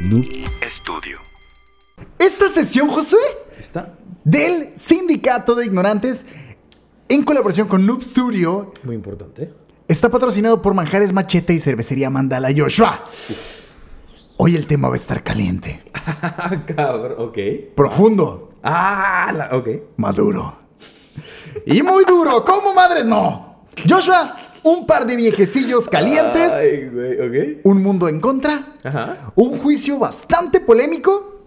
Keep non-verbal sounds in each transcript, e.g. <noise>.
Noob Studio. Esta sesión, Josué, Está del Sindicato de Ignorantes, en colaboración con Noob Studio, muy importante. está patrocinado por Manjares Machete y Cervecería Mandala Joshua. Hoy el tema va a estar caliente, <laughs> Ah, cabrón, ok. profundo, Ah, la- ok. maduro. Y muy duro, ¿cómo madres no? Joshua, un par de viejecillos calientes, Ay, güey, ok. un mundo en contra, Ajá. un juicio bastante polémico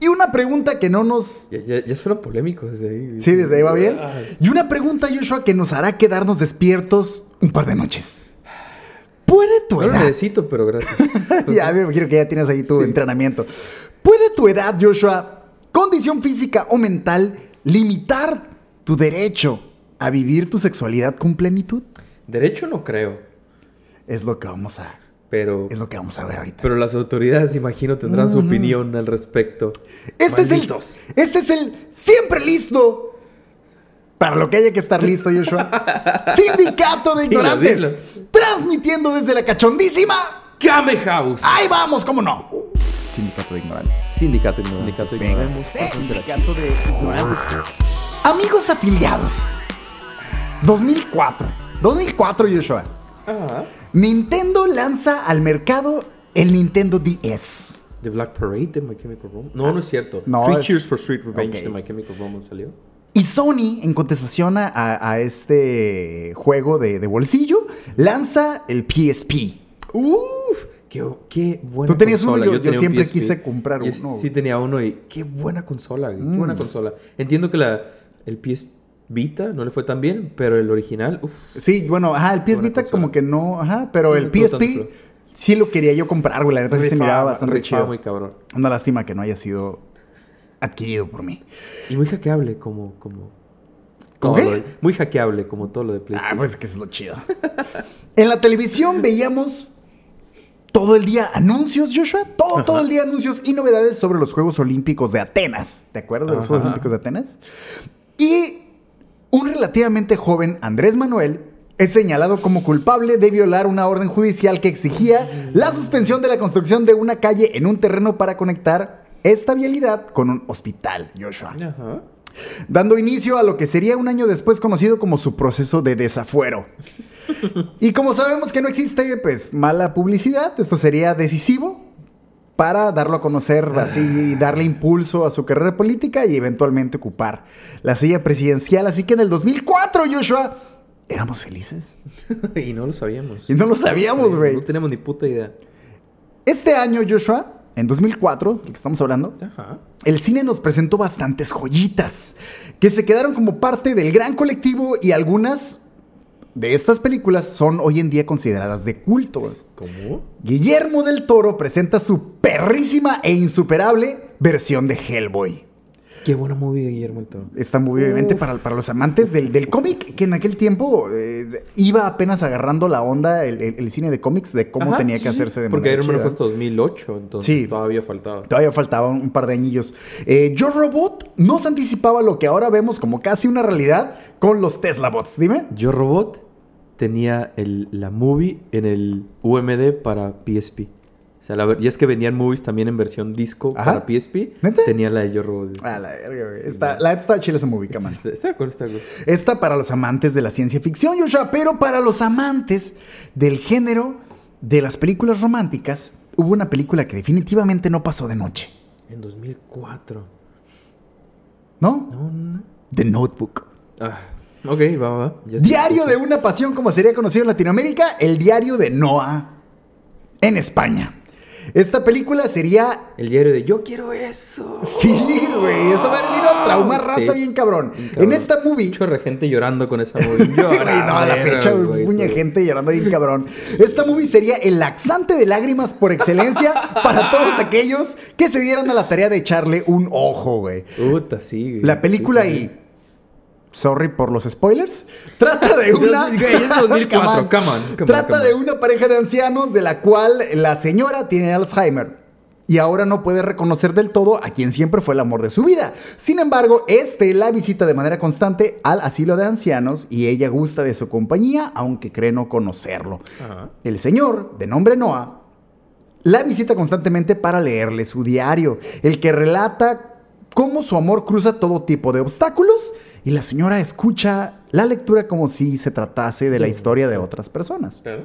y una pregunta que no nos... Ya, ya, ya suena polémico desde ahí. Sí, desde ahí va bien. Ah, Y una pregunta, Joshua, que nos hará quedarnos despiertos un par de noches. ¿Puede tu No lo edad... necesito, pero gracias. <laughs> ya me imagino que ya tienes ahí tu Sí. entrenamiento. ¿Puede tu edad, Joshua, condición física o mental, limitar tu derecho a vivir tu sexualidad con plenitud? Derecho no creo, Es lo que vamos a, pero... es lo que vamos a ver ahorita. Pero las autoridades, imagino, tendrán su opinión al respecto. Este es, el, este es el siempre listo para lo que haya que estar listo, Joshua. <laughs> Sindicato de Ignorantes. dilo. Transmitiendo desde la cachondísima. Game House. Ahí vamos, ¿cómo no? Sindicato de Ignorantes. Sindicato ignorante. Sindicato Venga, ignorante. Sindicato de Ignorantes. Amigos afiliados. 2004. 2004, Joshua. Ajá. Nintendo lanza al mercado el Nintendo DS. The Black Parade de My Chemical Romance. No, no es cierto. No, Three es- Cheers for Street Revenge de My Chemical Romance salió. Y Sony, en contestación a, a este juego de, de bolsillo, lanza el PSP. Uf, qué, qué buena Tú tenías uno, yo- yo un siempre PSP. quise comprar Yo uno. Mm. Sí tenía uno y qué buena consola, güey, qué buena consola. Entiendo que la, el PS Vita no le fue tan bien, pero el original, Sí, bueno, ajá, el PS Vita como que no, ajá, pero el PSP tanto. sí lo quería yo comprar, güey, la neta sí se miraba bastante rifaba chido. muy cabrón. Una lástima que no haya sido adquirido por mí. Y muy hackeable como... como ¿Cómo todo qué? de- muy hackeable como todo lo de Ah, PlayStation. pues que es lo chido. en la televisión veíamos todo el día anuncios, Joshua, todo, todo el día anuncios y novedades sobre los Juegos Olímpicos de Atenas. ¿Te acuerdas de los Ajá. Juegos Olímpicos de Atenas? Y un relativamente joven Andrés Manuel es señalado como culpable de violar una orden judicial que exigía la suspensión de la construcción de una calle en un terreno para conectar esta vialidad con un hospital, Joshua Ajá. dando inicio a lo que sería un año después conocido como su proceso de desafuero. <laughs> Y como sabemos que no existe pues mala publicidad, esto sería decisivo para darlo a conocer así, darle impulso a su carrera política y eventualmente ocupar la silla presidencial. Así que en el 2004, Joshua, éramos felices. <laughs> y no lo sabíamos. Y no lo sabíamos, güey. No tenemos ni puta idea. Este año, Joshua, en 2004, del que estamos hablando, Ajá. el cine nos presentó bastantes joyitas que se quedaron como parte del gran colectivo y algunas de estas películas son hoy en día consideradas de culto. ¿Cómo? Guillermo del Toro presenta su perrísima e insuperable versión de Hellboy. Qué buena movie de Guillermo del Toro. Está muy obviamente para, para los amantes del, del cómic, que en aquel tiempo eh, iba apenas agarrando la onda el, el- el cine de cómics de cómo Ajá, tenía sí, que sí. hacerse de Porque Iron Man fue hasta 2008, entonces Sí. todavía faltaba. Todavía faltaban un par de añillos. Eh, Yo Robot nos anticipaba lo que ahora vemos como casi una realidad con los Tesla Bots. Dime. Yo Robot tenía el, la movie en el UMD para PSP. O sea, la ver- y es que vendían movies también en versión disco Ajá. para PSP. ¿Neta? Tenía la de Yo Robot. A la verga, güey. Está, la está chile esa movie, man. Está, está de acuerdo, está de acuerdo. Esta para los amantes de la ciencia ficción, Joshua, pero para los amantes del género de las películas románticas, hubo una película que definitivamente no pasó de noche. En 2004. ¿No? No, no, no. The Notebook. Ah, ok, va, va. ya. Diario de una pasión, como sería conocido en Latinoamérica, el diario de Noah en España. Esta película sería El diario de Yo quiero eso. Sí, güey, esa madre vino a traumar raza Sí. bien cabrón. Bien cabrón. En esta movie. Chorre gente llorando con esa movie. <laughs> Güey, no, a la fecha, güey, mucha gente llorando bien cabrón. Esta movie sería el laxante de lágrimas por excelencia <laughs> para todos aquellos que se dieran a la tarea de echarle un ojo, güey. Puta, sí, güey. La película y. Sorry por los spoilers. Trata de <laughs> una. Güey, es 2004, <laughs> Come on. come on, come on, Trata de una pareja de ancianos de la cual la señora tiene Alzheimer. Y ahora no puede reconocer del todo a quien siempre fue el amor de su vida. Sin embargo, este la visita de manera constante al asilo de ancianos y ella gusta de su compañía, aunque cree no conocerlo. Ajá. El señor, de nombre Noah, la visita constantemente para leerle su diario, el que relata cómo su amor cruza todo tipo de obstáculos y la señora escucha la lectura como si se tratase de la historia de otras personas. Claro.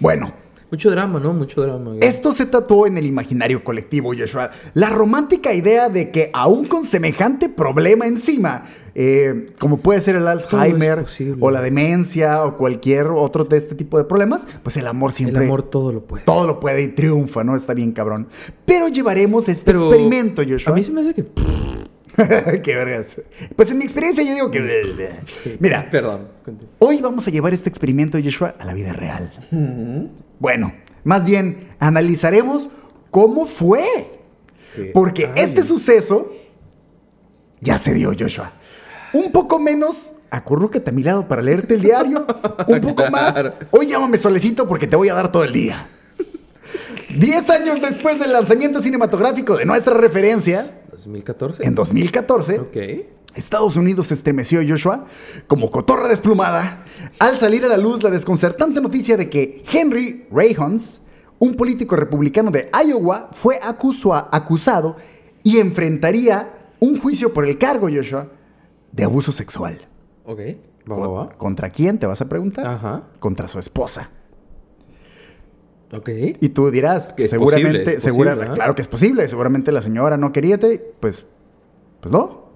Bueno, Mucho drama, ¿no? Mucho drama. esto se tatuó en el imaginario colectivo, Joshua. La romántica idea de que aún con semejante problema encima, eh, como puede ser el Alzheimer o la demencia o cualquier otro de este tipo de problemas, pues el amor El siempre... amor todo lo puede. Todo lo puede y triunfa, ¿no? Está bien cabrón. Pero llevaremos este Pero experimento, Joshua. A mí se me hace que. <laughs> Qué vergas. Pues en mi experiencia yo digo que... Mira, Perdón. continúa. hoy vamos a llevar este experimento, Joshua, a la vida real. Bueno, más bien analizaremos cómo fue. Que- Porque Ay. este suceso ya se dio, Joshua. Un poco menos, acurrúcate a mi lado para leerte el diario. <laughs> Un poco más, hoy llámame solecito porque te voy a dar todo el día. <laughs> Diez años después del lanzamiento cinematográfico de nuestra referencia, 2014. en 2014, Ok. Estados Unidos se estremeció, Joshua, como cotorra desplumada, al salir a la luz la desconcertante noticia de que Henry Rayhons, un político republicano de Iowa, fue acusua- acusado y enfrentaría un juicio por el cargo, Joshua, de abuso sexual. Ok. Va, va, va. ¿Contra quién, te vas a preguntar? Ajá. Contra su esposa. Ok. Y tú dirás, Que seguramente, posible, es segura- posible, claro que es posible, seguramente la señora no quería, te- pues, pues no.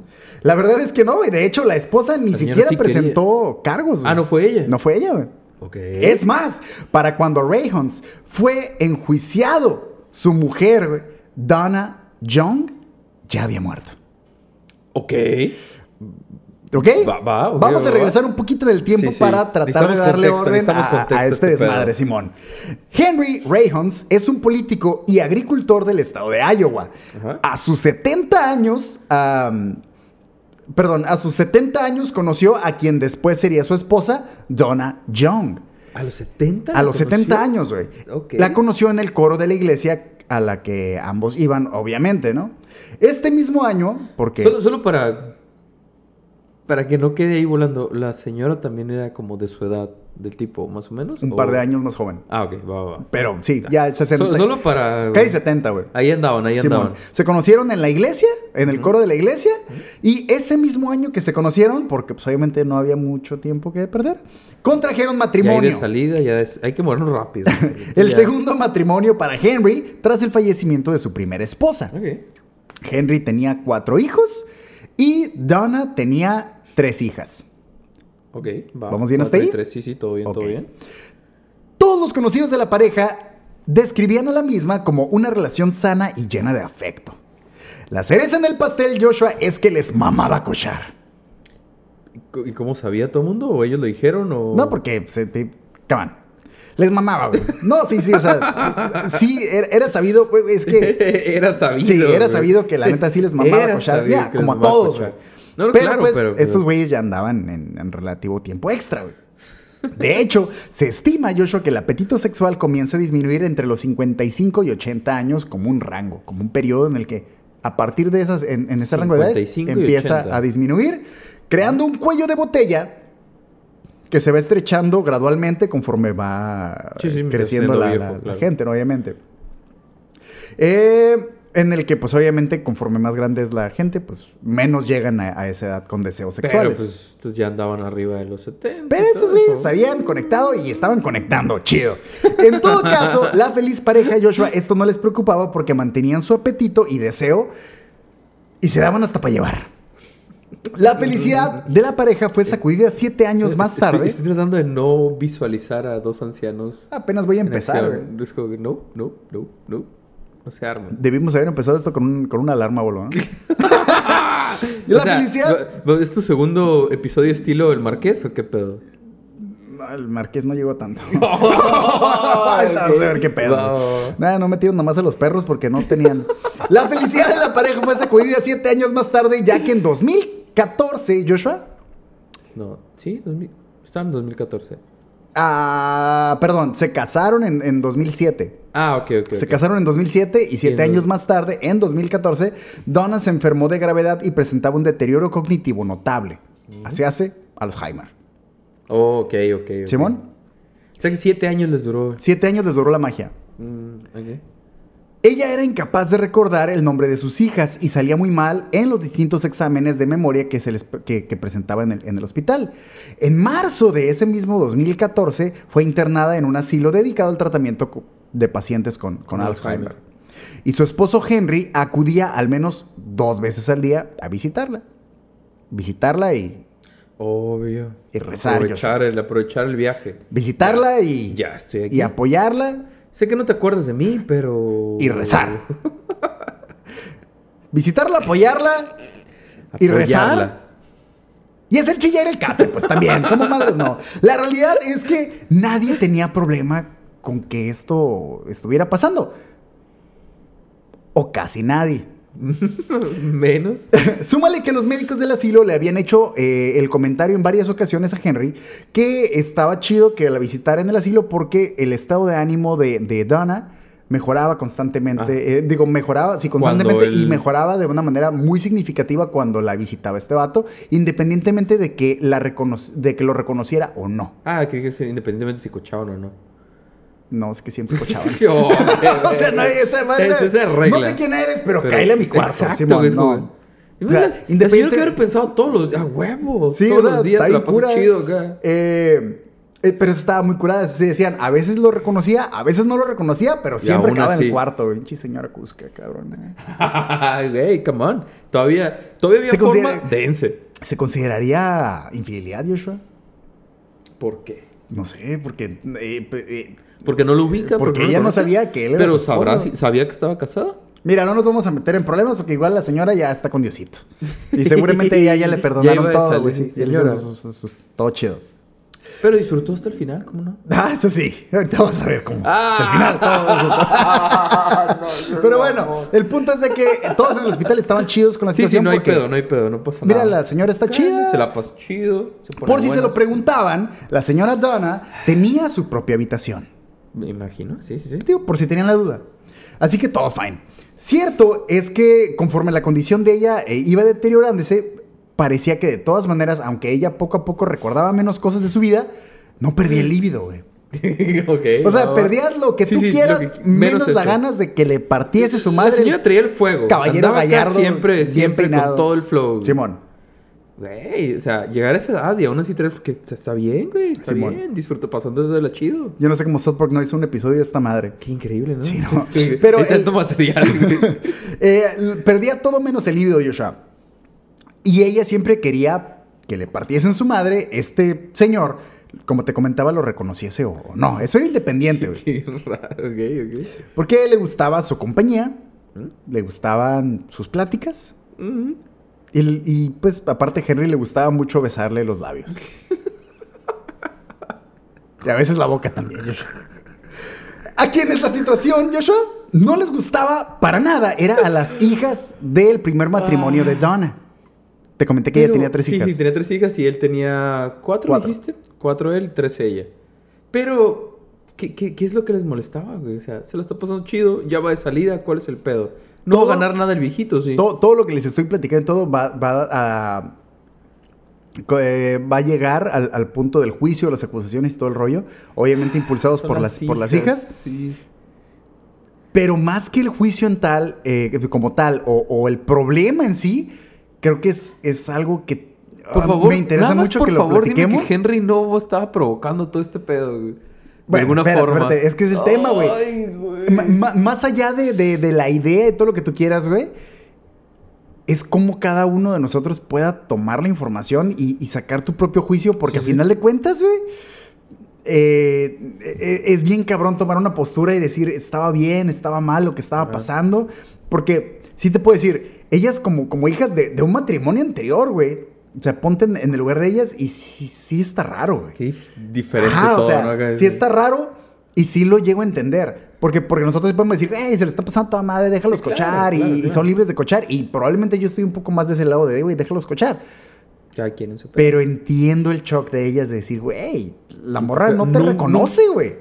La verdad es que no, güey. De hecho, la esposa ni La siquiera sí quería. presentó cargos. güey. Ah, no fue ella. No fue ella, güey. Ok. Es más, para cuando Rayhons fue enjuiciado, su mujer, güey, Donna Young, ya había muerto. Ok. ¿Ok? Va- va, ok, Vamos va, a va. regresar un poquito del tiempo Sí, sí. para tratar Necesitamos de darle contexto, orden a, contexto a a este este desmadre, Simón. Henry Rayhons es un político y agricultor del estado de Iowa. Ajá. A sus 70 años, perdón, a sus 70 años conoció a quien después sería su esposa, Donna Young. ¿A los 70? A los 70 conoció? años, güey. Ok. La conoció en el coro de la iglesia a la que ambos iban, obviamente, ¿no? Este mismo año, porque... Solo, solo para. Para que no quede ahí volando. La señora también era como de su edad, del tipo, más o menos. Un ¿o? par de años más joven. Ah, ok, va, va. Pero sí, ya el 60. Solo, solo para. Casi 70, güey. Ahí andaban, ahí Simón. andaban. Se conocieron en la iglesia, en el coro de la iglesia, y ese mismo año que se conocieron, porque pues obviamente no había mucho tiempo que perder, contrajeron Ya hay matrimonio. de salida, ya es- hay que movernos rápido. <laughs> El Ya. segundo matrimonio para Henry tras el fallecimiento de su primera esposa. Ok. Henry tenía cuatro hijos y Donna tenía tres hijas. Ok, va. ¿Vamos bien hasta ahí? tres, sí, sí, todo bien, todo bien. Todos los conocidos de la pareja describían a la misma como una relación sana y llena de afecto. La cereza en el pastel, Joshua, es que les mamaba cochar. ¿Y cómo sabía todo el mundo? ¿O ellos lo dijeron? O... No, porque se te... on. Les mamaba, güey. No, sí, sí, o sea, <laughs> sí, era, era sabido, güey, es que... <laughs> era sabido. Sí, era güey. sabido que la neta sí les mamaba Era cochar. que como a todos, güey. No, pero claro, pues pero- estos güeyes ya andaban en, en relativo tiempo extra, güey. De hecho, se estima, Joshua, que el apetito sexual comienza a disminuir entre los 55 y 80 años como un rango, como un periodo en el que a partir de esas, en, en ese rango de edades, 55 y empieza 80. a disminuir, creando un cuello de botella que se va estrechando gradualmente conforme va Sí, sí, creciendo la, viejo, la- la claro. gente, ¿no? obviamente. Eh, en el que, pues, obviamente, conforme más grande es la gente, pues, menos llegan a, a esa edad con deseos Pero sexuales. pues estos ya andaban arriba de los 70. Pero estos güeyes habían conectado y estaban conectando, chido. En todo caso, <laughs> la feliz pareja de Joshua, esto no les preocupaba porque mantenían su apetito y deseo y se daban hasta para llevar. La felicidad de la pareja fue sacudida siete años más Estoy- tarde. Estoy, tratando de no visualizar a dos ancianos. Apenas voy a empezar. no, no, no, no. No se arman. Debimos haber empezado esto con, un- con una alarma, boludo. ¿no? <laughs> y la O sea, felicidad. ¿Es tu segundo episodio estilo El Marqués o qué pedo? No, el marqués no llegó tanto. <laughs> <laughs> Vas a ver qué pedo. Nada, no metieron nomás a los perros porque no tenían. La felicidad de la pareja fue sacudida siete años más tarde, ya que en 2014, Joshua. No, sí, 2000, está en 2014. Ah, perdón, se casaron en, en 2007. Ah, ok, ok. Se casaron en 2007 y siete años más tarde, en 2014, Donna se enfermó de gravedad y presentaba un deterioro cognitivo notable. Así hace Alzheimer. Oh, ok, ok. ok. ¿Simón? O sea que siete años les duró. Siete años les duró la magia. Mm, ok. Ella era incapaz de recordar el nombre de sus hijas y salía muy mal en los distintos exámenes de memoria que, se les, que, que presentaba en el, en el hospital. En marzo de ese mismo 2014 fue internada en un asilo dedicado al tratamiento de pacientes con, con Con Alzheimer. Alzheimer. Y su esposo Henry acudía al menos dos veces al día a visitarla. Visitarla y... Obvio. Y rezar, Aprovechar el, aprovechar el viaje. Visitarla y... Ya estoy aquí. Y apoyarla Sé que no te acuerdas de mí, pero. y rezar. <laughs> Visitarla, apoyarla y rezar. Y hacer chillar el catre, pues también, como madres no. La realidad es que nadie tenía problema con que esto estuviera pasando. O casi nadie. <laughs> Menos. <laughs> Súmale que los médicos del asilo le habían hecho eh, el comentario en varias ocasiones a Henry que estaba chido que la visitara en el asilo porque el estado de ánimo de, de Donna mejoraba constantemente. eh, digo, mejoraba, sí, constantemente y mejoraba de una manera muy significativa cuando la visitaba este vato, independientemente de que, la recono- de que lo reconociera o no. Ah, que independientemente si cochaban o no. No, es que siempre escuchaban. <laughs> Oh, <laughs> o sea, no hay esa manera. Es esa regla. No sé quién eres, pero, Pero- cáele a mi cuarto, Exacto, Simón. es no. como- Y O mira, sea, la- señora que haber pensado todos los días, a huevo. Sí, todos o sea, los días se la cura. chido acá. Eh, eh, pero eso estaba muy curada. Se decían, a veces lo reconocía, a veces no lo reconocía, pero siempre aún acababa en el cuarto. Pinche señora Cusca, cabrón. eh. <laughs> Güey, come on. Todavía, todavía había Se forma. Dense. ¿Se consideraría infidelidad, Joshua? ¿Por qué? No sé, porque... eh, Porque no lo ubica. Porque ella no sabía que él era Pero su sabrá, si- ¿sabía que estaba casada? Mira, no nos vamos a meter en problemas porque igual la señora ya está con Diosito. Y seguramente ella ya le <laughs> perdonaron todo, güey. sí, sí, Todo chido. Pero disfrutó hasta el final, ¿cómo no? Ah, eso sí. Ahorita vamos a ver cómo. Ah. Al final todo. <laughs> Pero bueno, el punto es de que todos en el hospital estaban chidos con la Sí, sí, situación. no hay porque, pedo, no hay pedo, no pasa Mira, nada. la señora está Cállate, chida. Se la pasó chido. se pone Por si se lo preguntaban, la señora Donna tenía su propia habitación. Me imagino, sí, sí, sí. Digo, por si tenían la duda. Así que todo fine. Cierto es que conforme la condición de ella eh, iba deteriorándose, parecía que de todas maneras, aunque ella poco a poco recordaba menos cosas de su vida, no perdía el líbido, güey. <laughs> ok. O sea, va, va. perdía lo que Sí, tú sí, quieras, que- menos, las ganas de que le partiese su La madre. señora traía el fuego. caballero Andaba gallardo, Siempre, siempre peinado. con todo el flow. Simón. Güey, o sea, llegar a esa edad y aún así traer... Que está bien, güey, está Simón. bien. Disfruto pasando de la chido. Yo no sé cómo South Park no hizo un episodio de esta madre. Qué increíble, ¿no? Sí, no. Pero Pero Hay el- tanto material, güey. <laughs> Eh, perdía todo menos el líbido, Joshua. Y ella siempre quería que le partiesen su madre, este señor, como te comentaba, lo reconociese o no. Eso era independiente, güey. <laughs> Qué raro, ok, ok. Porque le gustaba su compañía, ¿Mm? le gustaban sus pláticas. Ujú. Y, y, pues aparte Henry le gustaba mucho besarle los labios. <laughs> y a veces la boca también, Joshua. ¿A quién es la situación, Joshua? No les gustaba para nada. Era a las hijas del primer matrimonio de Donna. Te comenté que ella tenía tres sí, hijas. Sí, tenía tres hijas y él tenía cuatro, Cuatro. dijiste. Cuatro él, tres ella. Pero, ¿qué, qué, qué es lo que les molestaba, güey? O sea, se lo está pasando chido, ya va de salida, ¿cuál es el pedo? No va a ganar nada el viejito, sí. todo, todo lo que les estoy platicando, todo va, va a... eh, va a llegar al, al punto del juicio, las acusaciones y todo el rollo. Obviamente impulsados por las, por las hijas. Sí. Pero más que el juicio en tal, eh, como tal, o, o el problema en sí, creo que es, es algo que Por ah, favor, me interesa nada más mucho por que lo favor, dime platiquemos. que Henry no estaba provocando todo este pedo, güey. De alguna espérate, forma. espérate, es que es el tema, güey. Más allá de, de- de la idea y todo lo que tú quieras, güey, es como cada uno de nosotros pueda tomar la información y, y sacar tu propio juicio, porque a final de cuentas, güey, eh, eh, es bien cabrón tomar una postura y decir estaba bien, estaba mal lo que estaba Ajá. pasando, porque sí te puedo decir, ellas como, como hijas de, de un matrimonio anterior, güey, o sea, ponte en, en el lugar de ellas y sí, sí está raro, güey. Qué dif- diferente Ajá, todo, o sea, ¿no? Sí está raro y sí lo llego a entender. Porque, porque nosotros podemos decir, hey, se le está pasando toda madre, déjalos Sí, claro, cochar y, claro, y claro. son libres de cochar. Y probablemente yo estoy un poco más de ese lado de, güey, déjalos cochar. Cada quien en su. Pero entiendo el shock de ellas de decir, güey, la morra no te No, reconoce, güey.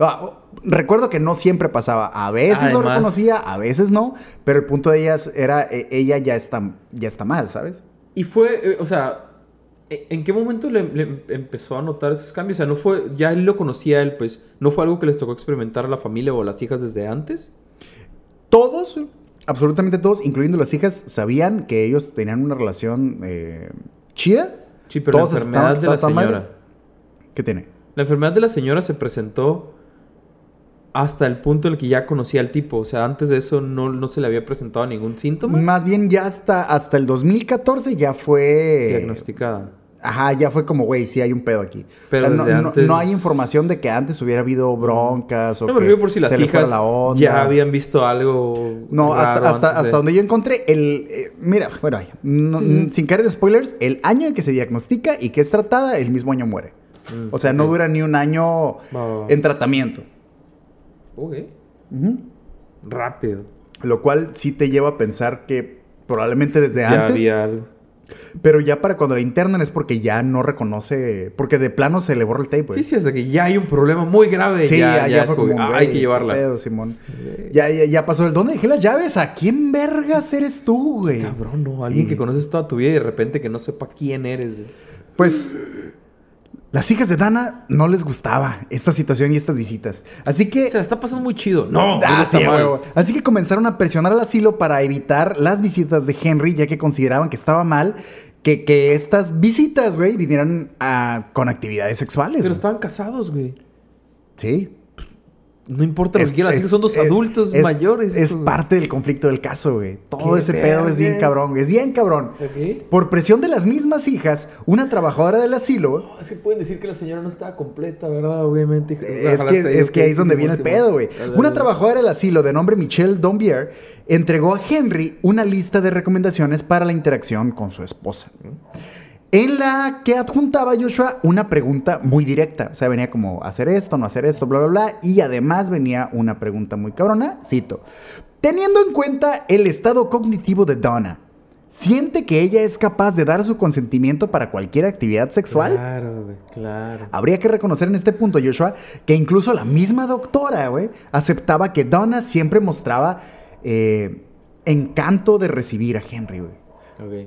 Ah, recuerdo que no siempre pasaba. A veces lo reconocía, a veces no. Pero el punto de ellas era, eh, ella ya está, ya está mal, ¿sabes? Y fue, eh, o sea, ¿E- ¿En qué momento le, le empezó a notar esos cambios? O sea, no fue, ya él lo conocía él, pues, ¿no fue algo que les tocó experimentar a la familia o a las hijas desde antes? Todos, absolutamente todos, incluyendo las hijas, sabían que ellos tenían una relación eh, chida. Sí, pero Todos la enfermedad de la señora. madre. ¿Qué tiene? La enfermedad de la señora se presentó hasta el punto en el que ya conocía al tipo. O sea, antes de eso no, no se le había presentado ningún síntoma Más bien ya hasta, hasta el 2014 ya fue... diagnosticada. Ajá, ya fue como, güey, sí hay un pedo aquí. Pero no, no- antes- no hay información de que antes hubiera habido broncas o No que por si las hijas la onda. ya habían visto algo. No, hasta, raro hasta, antes de- hasta donde yo encontré el... eh, mira, bueno, no- sin caer en spoilers, el año en que se diagnostica y que es tratada, el mismo año muere. Mm, O sea, no dura ni un año en tratamiento. Ok. Rápido. Lo cual sí te lleva a pensar que probablemente desde Ya antes... había algo. Pero ya para cuando la internan es porque ya no reconoce... Porque de plano se le borra el tape, güey. Sí, sí, hasta que ya hay un problema muy grave. Sí, ya, ya, ya ya es fue como, como, ah, hay que llevarla. pedo, Simón. Sí. Ya, ya, ya pasó el ¿Dónde dejé las llaves? ¿A quién vergas eres tú, güey? Cabrón, no. Alguien Sí. que conoces toda tu vida y de repente que no sepa quién eres. Pues las hijas de Dana no les gustaba esta situación y estas visitas. Así que... O sea, está pasando muy chido. No, Ah, sí, huevo. Así que comenzaron a presionar al asilo para evitar las visitas de Henry, ya que consideraban que estaba mal que, que estas visitas, güey, vinieran a- con actividades sexuales. Pero güey. estaban casados, güey. Sí. No importa lo Es- que quieras, es- decir, son dos adultos es- mayores. Es parte del conflicto del caso, güey. Todo ese pedo es bien cabrón. Es bien cabrón. Por presión de las mismas hijas, una trabajadora del asilo No, es que pueden decir que la señora no estaba completa, ¿verdad? Obviamente. Es que, es que ahí es donde viene el pedo, güey. Una trabajadora del asilo de nombre Michelle Dombier entregó a Henry una lista de recomendaciones para la interacción con su esposa. En la que adjuntaba Joshua una pregunta muy directa. O sea, venía como hacer esto, no hacer esto, bla, bla, bla. Y además venía una pregunta muy cabrona. Cito. Teniendo en cuenta el estado cognitivo de Donna, ¿siente que ella es capaz de dar su consentimiento para cualquier actividad sexual? Claro, güey, claro. Habría que reconocer en este punto, Joshua, que incluso la misma doctora, güey, aceptaba que Donna siempre mostraba eh, encanto de recibir a Henry, güey.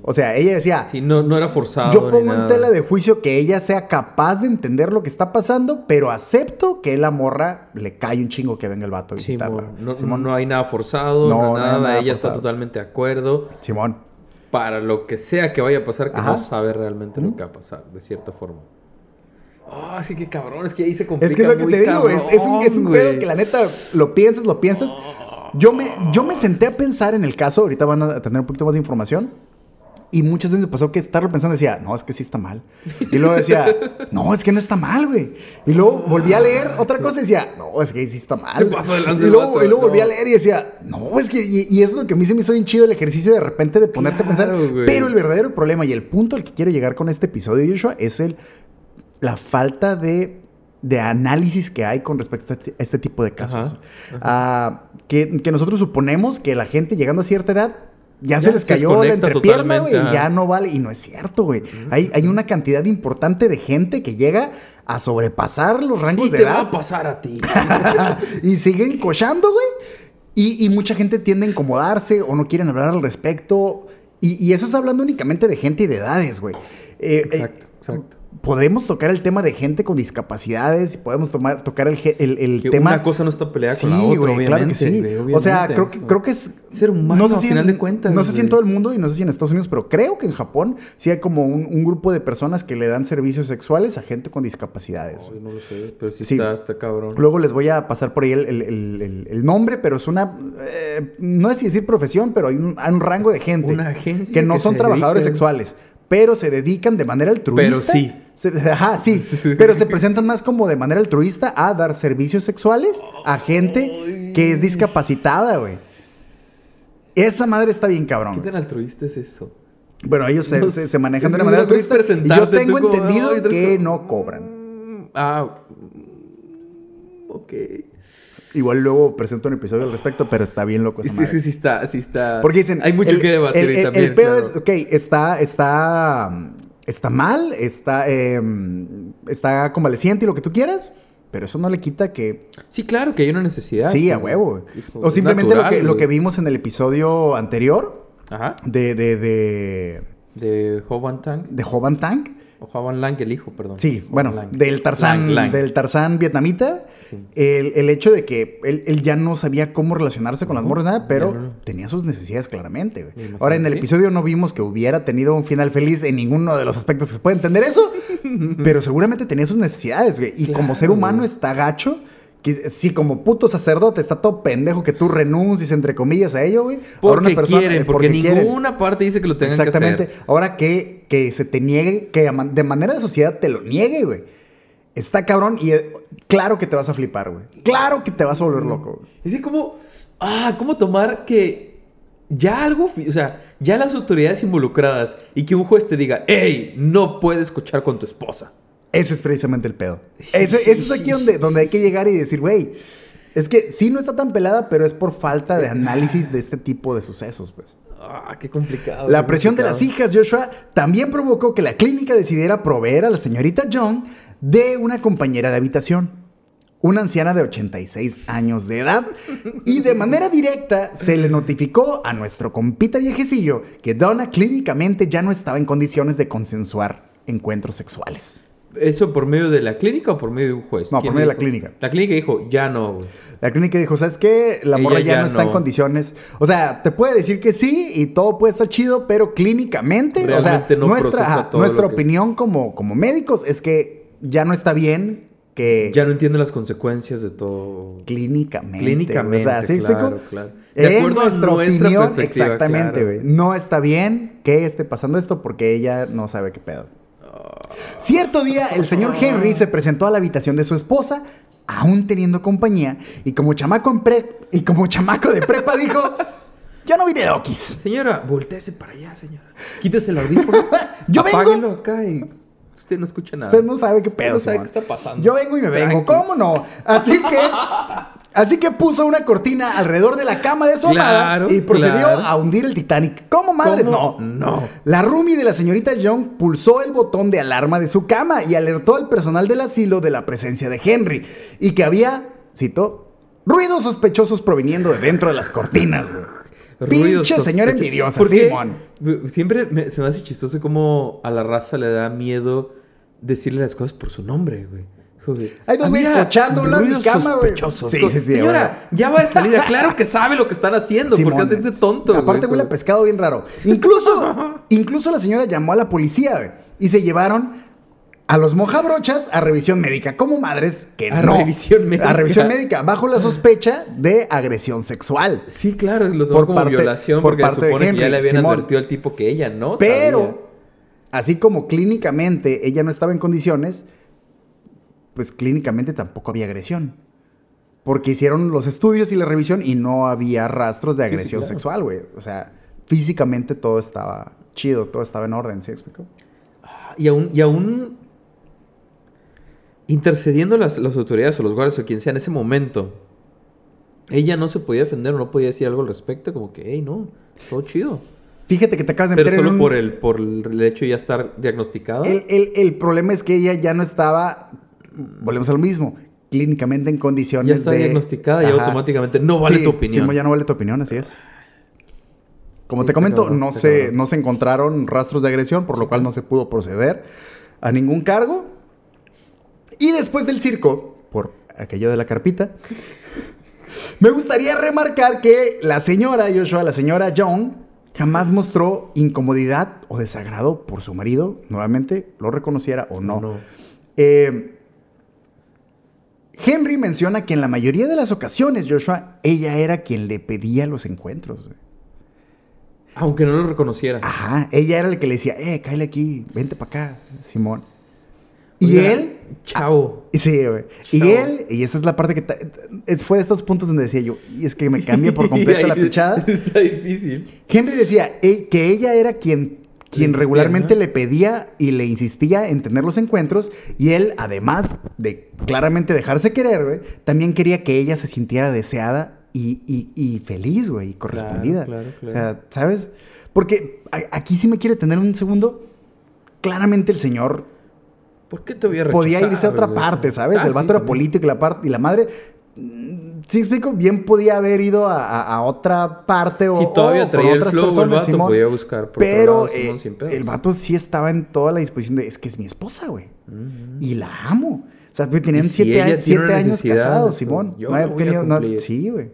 O sea, ella decía, Sí, no, no era forzado. yo pongo en tela de juicio que ella sea capaz de entender lo que está pasando, pero acepto que la morra le cae un chingo que venga el vato a visitarla. Simón, no, Simón, no hay nada forzado, No, no, nada. nada Ella está totalmente de acuerdo. Simón. Para lo que sea que vaya a pasar, que Ajá. no sabe realmente lo que va a pasar, de cierta forma. Ah, sí que cabrón, es que ahí se complica Es que es lo que te digo, es, es un, es un cabrón, pedo que la neta lo piensas, lo piensas. Yo me, yo me senté a pensar en el caso, ahorita van a tener un poquito más de información. Y muchas veces me pasó que estarlo pensando decía, no, es que sí está mal. Y luego decía, <laughs> no, es que no está mal, güey. Y luego volví a leer otra cosa y decía, no, es que sí está mal. Y luego, vato, y luego volví no. a leer y decía, no, es que. Y, y eso es lo que a mí se me hizo bien chido el ejercicio de repente de ponerte a pensar. Güey. Pero el verdadero problema y el punto al que quiero llegar con este episodio, Joshua, es el la falta de, de análisis que hay con respecto a este, este tipo de casos. Ajá, Ah, que, que nosotros suponemos que la gente llegando a cierta edad ya, Ya se les cayó la entrepierna, güey, y ya no vale. Y no es cierto, güey. hay, hay una cantidad importante de gente que llega a sobrepasar los rangos Y de te va edad. a pasar a ti. <laughs> y siguen cochando, güey. Y, y mucha gente tiende a incomodarse o no quieren hablar al respecto. Y, y eso es hablando únicamente de gente y de edades, güey. Eh, eh, Exacto, exacto. Podemos tocar el tema de gente con discapacidades, podemos tomar, tocar el, ge- el, el Que tema. una cosa no está peleada Sí, con la otra, güey, obviamente. claro que sí. güey, o sea, creo que, creo que es. Ser humano, sé a si final en- de cuentas, No sé si en todo el mundo y no sé si en Estados Unidos, pero creo que en Japón sí hay como un, un grupo de personas que le dan servicios sexuales a gente con discapacidades. Ay, no lo sé, pero sí, Sí. Está, está cabrón. Luego les voy a pasar por ahí el, nombre, pero es una. eh, no es decir profesión, pero hay un, hay un rango de gente. Una agencia Que no que son trabajadores sexuales, pero se dedican de manera altruista. Pero sí. se- ajá, sí. pero se presentan más como de manera altruista a dar servicios sexuales a gente que es discapacitada, güey. Esa madre está bien ¿Qué cabrón. tan altruista es eso? Bueno, ellos se, manejan de una manera altruista. Y yo tengo como, entendido "Ay, tres que no cobran. Ah, ok. Igual luego presento un episodio al respecto, pero está bien loco esa Sí, madre. sí, sí está, sí está. Porque dicen. Hay mucho el- que debatir el, también. el pedo claro. es, ok, está, está, está mal, está, eh, está convaleciente y lo que tú quieras, pero eso no le quita que. Sí, claro que hay una necesidad. sí, a huevo. Hijo, O simplemente lo, que, lo que vimos en el episodio anterior Ajá. de, de, de, De Tank. de Hovan Tank. O Juan Lang, el hijo, perdón. Sí, bueno, Lang. del Tarzán, Lang, del Tarzán vietnamita. Sí. El, el hecho de que él, él ya no sabía cómo relacionarse con las morras, nada, pero ya no, no. tenía sus necesidades claramente, güey. Ahora, en el sí. episodio no vimos que hubiera tenido un final feliz en ninguno de los aspectos que se puede entender eso, <laughs> pero seguramente tenía sus necesidades, güey. Y como ser humano güey. está gacho. Que sí, como puto sacerdote está todo pendejo que tú renuncies, entre comillas, a ello, güey. Porque una persona- quieren, eh, porque, quieren. ninguna parte dice que lo tengan Exactamente. que hacer. Ahora que, que se te niegue, que de manera de sociedad te lo niegue, güey. Está cabrón y eh, claro que te vas a flipar, güey. Claro que te vas a volver loco. güey. Es decir, ¿cómo, ah, cómo tomar que ya algo, o sea, ya las autoridades involucradas y que un juez te diga, hey, no puedes escuchar con tu esposa. Ese es precisamente el pedo. Ese, ese es aquí donde, donde hay que llegar y decir, güey, es que sí no está tan pelada, pero es por falta de análisis de este tipo de sucesos, pues. Ah, qué complicado. La qué presión de las hijas Joshua también provocó que la clínica decidiera proveer a la señorita John de una compañera de habitación, una anciana de 86 años de edad, y de manera directa se le notificó a nuestro compita viejecillo que Donna clínicamente ya no estaba en condiciones de consensuar encuentros sexuales. ¿Eso por medio de la clínica o por medio de un juez? No, por ¿Quién medio de la clínica. La clínica dijo, ya no, güey. La clínica dijo, ¿sabes qué? La morra ya, ya no está en condiciones. O sea, te puede decir que sí y todo puede estar chido, pero clínicamente, o sea, no nuestra, todo nuestra que- opinión como, como médicos es que ya no está bien que Ya no entiende las consecuencias de todo. clínicamente. Clínicamente, O sea, ¿sí claro, explico? claro. De En acuerdo a nuestra nuestra opinión, exactamente, claro. güey. No está bien que esté pasando esto porque ella no sabe qué pedo. Cierto día, el señor Henry se presentó a la habitación de su esposa, aún teniendo compañía, y como chamaco, en pre- y como chamaco de prepa dijo, yo no vine de Okis. Señora, volteese para allá, señora. Quítese el audífono. <laughs> Yo vengo- acá y usted no escucha nada. Usted no sabe qué pedo, no sabe qué está pasando. Yo vengo y me vengo. ¿cómo no? Así que... Así que puso una cortina alrededor de la cama de su amada Claro, y procedió claro. a hundir el Titanic. ¿Cómo madres? ¿Cómo? No. No. La roomie de la señorita Young pulsó el botón de alarma de su cama y alertó al personal del asilo de la presencia de Henry y que había, cito, ruidos sospechosos proviniendo de dentro de las cortinas. Pinche señora envidiosa. Simón. Siempre me- se me hace chistoso cómo a la raza le da miedo decirle las cosas por su nombre, güey. Hay dos güeyes "Había cochando a un lado de mi cama, güey". sospechosos". Sí, sí, sí, Señora, ya va de salida. <laughs> Claro que sabe lo que están haciendo. ¿Por qué Simón. hacerse tonto? Aparte huele a pescado bien raro. Incluso, <laughs> incluso la señora llamó a la policía güey, y se llevaron a los mojabrochas a revisión médica. Como madres que A no. revisión médica. A revisión médica, bajo la sospecha de agresión sexual. Sí, claro, lo tomó Por como parte- violación por porque parte se de supone que ya Henry, le habían advertido al tipo que ella no Pero, sabía. así como clínicamente ella no estaba en condiciones, pues clínicamente tampoco había agresión. Porque hicieron los estudios y la revisión y no había rastros de Sí, sí, agresión claro. sexual, güey. O sea, físicamente todo estaba chido, todo estaba en orden, ¿sí explico? Y aún, y aún intercediendo las, las autoridades o los guardias o quien sea en ese momento, ella no se podía defender o no podía decir algo al respecto, como que, hey, no, todo chido. Fíjate que te acabas de Pero meter en solo un- por el, por el hecho de ya estar diagnosticada. El, el- el problema es que ella ya no estaba, volvemos a lo mismo, clínicamente en condiciones ya está de... diagnosticada y automáticamente no vale Sí, tu opinión. Simón, ya no vale tu opinión, así es. Como Sí, te comento, cabrón, no, se, cabrón. no se encontraron rastros de agresión, por lo cual no se pudo proceder a ningún cargo. Y después del circo, por aquello de la carpita, me gustaría remarcar que la señora Joshua, la señora John, jamás mostró incomodidad o desagrado por su marido, nuevamente, lo reconociera o no. No. Eh, Henry menciona que en la mayoría de las ocasiones, Joshua, ella era quien le pedía los encuentros. güey. Aunque no lo reconociera. Ajá, ella era la que le decía, eh, cállate aquí, vente para acá, Simón. Y él, Chao. sí, güey. Y él, y esta es la parte que ta- fue de estos puntos donde decía yo, y es que me cambia por <laughs> completo la pichada. <laughs> Está difícil. Henry decía que ella era quien, quien regularmente ¿no? le pedía y le insistía en tener los encuentros. Y él, además de claramente dejarse querer, güey, también quería que ella se sintiera deseada y, y- y feliz, güey, y correspondida. claro, O claro. sea, ¿sabes? Porque aquí sí me quiere tener un segundo. Claramente el señor ¿Por qué te voy a rechazar? podía irse a otra güey? parte, ¿sabes? Ah, el vato sí, era político y la, parte y la madre. Sí, explico, bien podía haber ido a, a- a otra parte o, Si todavía o con traía el otras flow, el personas, vato Simón. podía buscar por Pero lado, eh, sin el vato sí estaba en toda la disposición de, es que es mi esposa, güey. Y la amo. O sea, güey, tenían si siete, años, siete años casados, pues, Simón. yo No había tenido- no- sí, güey.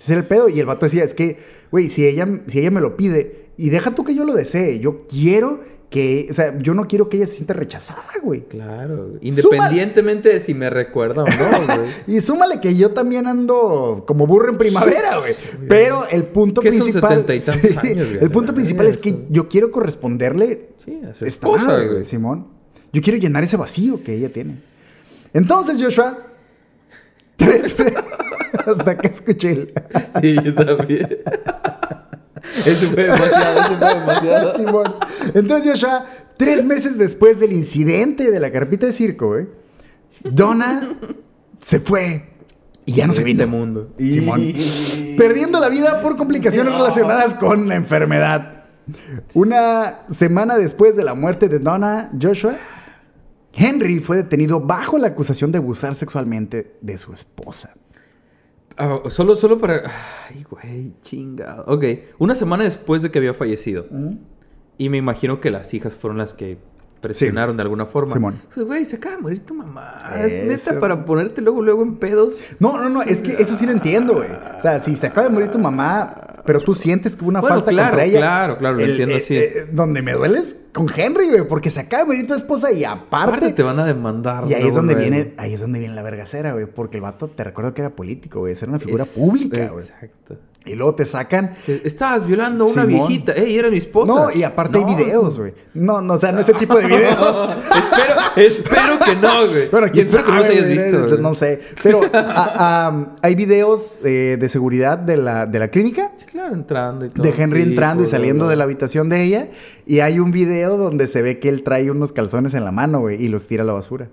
Ese era el pedo. Y el vato decía, es que, güey, si ella, si ella me lo pide, y deja tú que yo lo desee, yo quiero que, o sea, yo no quiero que ella se sienta rechazada, güey. Claro. Independientemente de si me recuerda o no, <laughs> güey. Y súmale que yo también ando como burro en primavera, güey. Pero el punto son principal. setenta y <laughs> tantos años, güey, el punto principal es que yo quiero corresponderle Sí, a su esta esposa, madre, güey. Simón. Yo quiero llenar ese vacío que ella tiene. Entonces, Joshua, tres <laughs> hasta que escuché el. Sí, yo también. Eso fue demasiado, eso fue demasiado. <laughs> Simón. Entonces, Joshua, tres meses después del incidente de la carpita de circo, güey, Donna se fue y ya no se vino. Este mundo. Simón. Perdiendo la vida por complicaciones relacionadas con la enfermedad. Una semana después de la muerte de Donna Joshua, Henry fue detenido bajo la acusación de abusar sexualmente de su esposa. Ah, solo, solo para. Ay, güey, chingado. Ok, una semana después de que había fallecido. Y me imagino que las hijas fueron las que presionaron de alguna forma. Simón. Güey, se acaba de morir tu mamá. Es neta para ponerte luego, luego en pedos. No, no, no, es que eso sí lo entiendo, güey. O sea, si se acaba de morir tu mamá, pero tú sientes que hubo una Bueno, falta claro, contra ella. claro, claro, lo entiendo así. donde me dueles con Henry, güey, porque se acaba de morir tu esposa y aparte. Aparte te van a demandar. y ahí es donde viene, ahí es donde viene la vergacera, güey, porque el vato te recuerdo que era político, güey, era una figura Es- pública, güey. Exacto. Y luego te sacan Estabas violando a una Simón. viejita. Ey, era mi esposa. No, y aparte No, hay videos, güey. No, no, o sea, no ese tipo de videos. <laughs> espero, espero que no, güey. Bueno, quién espero que no los hayas visto. no, güey. No sé. Pero a- a- hay videos eh, de seguridad de la, de la clínica. Sí, claro, entrando y todo. De Henry entrando y saliendo de la habitación de ella. Y hay un video donde se ve que él trae unos calzones en la mano, güey, y los tira a la basura.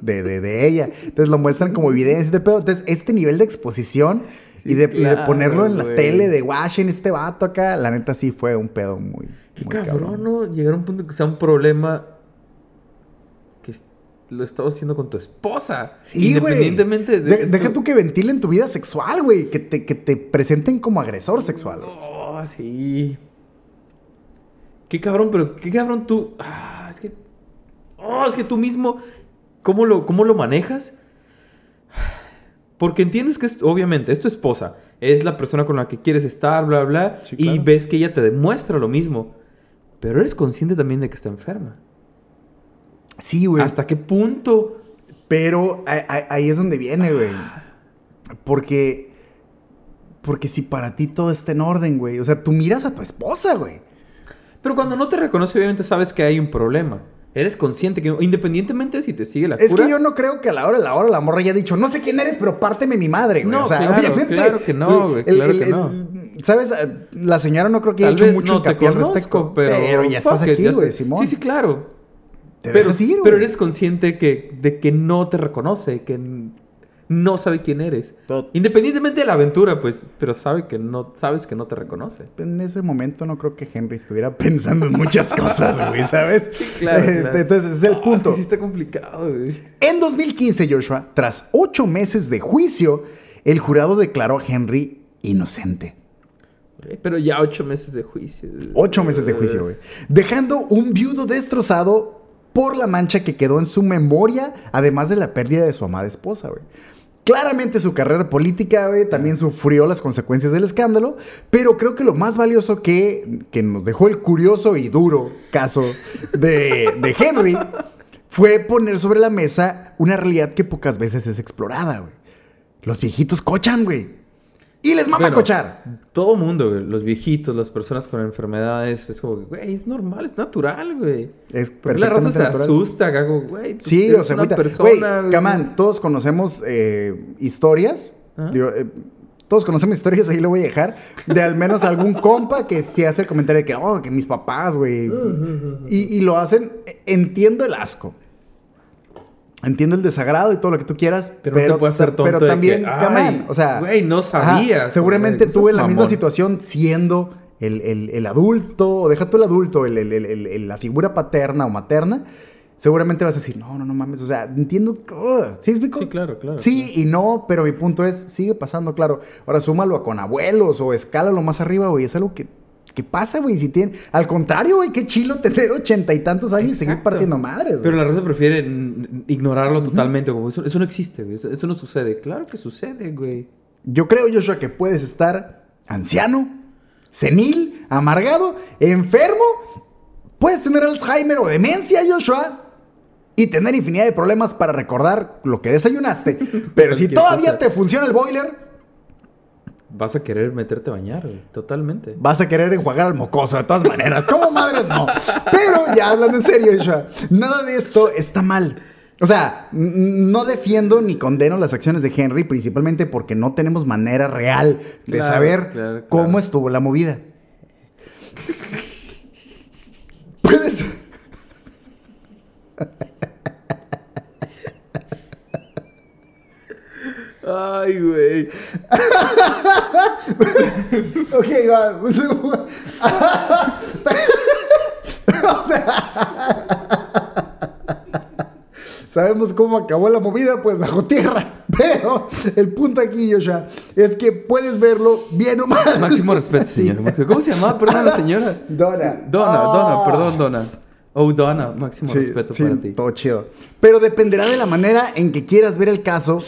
De, de, de ella. Entonces lo muestran como evidencia de pedo. Entonces, este nivel de exposición y, de, y de claro, ponerlo en la güey. tele de Washington, este vato acá, la neta sí fue un pedo muy, Qué muy cabrón, ¿no? Llegar a un punto que sea un problema que lo estás haciendo con tu esposa. Sí, güey. Independientemente de... De- deja tú que ventilen tu vida sexual, güey. Que te, que te presenten como agresor sexual. güey. Oh, sí. Qué cabrón, pero qué cabrón tú... Ah, es que... Oh, es que tú mismo... ¿Cómo lo, cómo lo manejas? Porque entiendes que es, obviamente es tu esposa, es la persona con la que quieres estar, bla, bla, Sí, y ves que ella te demuestra lo mismo, pero eres consciente también de que está enferma. Sí, güey. ¿Hasta qué punto? Pero ahí, es donde viene, güey. Porque. Porque si para ti todo está en orden, güey. O sea, tú miras a tu esposa, güey. Pero cuando no te reconoce, obviamente sabes que hay un problema. Eres consciente que, independientemente si te sigue la Es cura... que yo no creo que a la hora de la hora la morra haya dicho, no sé quién eres, pero párteme mi madre, güey. No, o sea, claro, obviamente. claro que no, güey, claro que no. ¿Sabes? La señora no creo que haya Tal hecho mucho no te hincapié al respecto. pero... ya fuck estás it, aquí, ya güey. Simón. Sí, sí, claro. Te Pero, ir, pero eres consciente que, de que no te reconoce, que no sabe quién eres. Independientemente de la aventura, pues, pero sabe que no, sabes que no te reconoce. En ese momento no creo que Henry estuviera pensando en muchas cosas, güey, ¿sabes? <laughs> Claro, Eh, claro. Entonces, es el Ah, punto. es que sí está complicado, güey. En 2015, Joshua, tras ocho meses de juicio, el jurado declaró a Henry inocente. Pero ya ocho meses de juicio. Ocho meses de juicio, güey. Dejando un viudo destrozado por la mancha que quedó en su memoria, además de la pérdida de su amada esposa, güey. Claramente su carrera política, también sufrió las consecuencias del escándalo, pero creo que lo más valioso que, que nos dejó el curioso y duro caso de, de Henry fue poner sobre la mesa una realidad que pocas veces es explorada, güey. Los viejitos cochan, güey. Y les mama Bueno, cochar. Todo mundo, güey. Los viejitos, las personas con enfermedades. Es como, güey, es normal, es natural, güey. Es Porque la raza se natural. asusta, gago, güey. pues, Sí, o sea, una persona. Güey, güey. Camán, todos conocemos eh, historias. Digo, eh, todos conocemos historias, ahí lo voy a dejar. De al menos algún <laughs> compa que sí hace el comentario de que, oh, que mis papás, güey. y, y lo hacen. Entiendo el asco. Entiendo el desagrado y todo lo que tú quieras. Pero no te puedes hacer tonto Pero también, que, Camán, "Ay, o sea. güey, no sabías", ajá, seguramente tú en la misma situación siendo el, el- el adulto, o deja tú el adulto, el- la figura paterna o materna. seguramente vas a decir, no, no, no mames, o sea, entiendo, uh, ¿sí explico? Sí, claro, claro. Sí claro. y no, pero mi punto es, sigue pasando, claro. Ahora súmalo a con abuelos o escálalo más arriba, güey, es algo que, que pasa, güey, si tienen... Al contrario, güey, qué chilo tener ochenta y tantos años y seguir partiendo madres, güey. Pero la raza prefiere ignorarlo totalmente, como eso, eso no existe, güey. Eso, eso no sucede. Claro que sucede, güey. Yo creo, Joshua, que puedes estar anciano, senil, amargado, enfermo. Puedes tener Alzheimer o demencia, Joshua. Y tener infinidad de problemas para recordar lo que desayunaste. <laughs> Pero si todavía cosa. te funciona el boiler, Vas a querer meterte a bañar, güey. Totalmente. vas a querer enjuagar al mocoso de todas maneras. ¿Cómo madres no? Pero ya hablando en serio, Joshua, nada de esto está mal. O sea, no defiendo ni condeno las acciones de Henry, principalmente porque no tenemos manera real de Claro, saber claro, cómo estuvo la movida. <laughs> Puedes. Ay, güey. <laughs> Ok, va. <laughs> o sea. Sabemos cómo acabó la movida, pues bajo tierra. Pero el punto aquí, Joshua, es que puedes verlo bien o mal. Máximo respeto, Sí. señor. Máximo- ¿Cómo se llamaba? Perdón, la señora. Donna. Sí, Donna, Ah. Donna, perdón, Donna. Oh, Donna, máximo Sí, respeto sí, para ti. todo chido. Pero dependerá de la manera en que quieras ver el caso.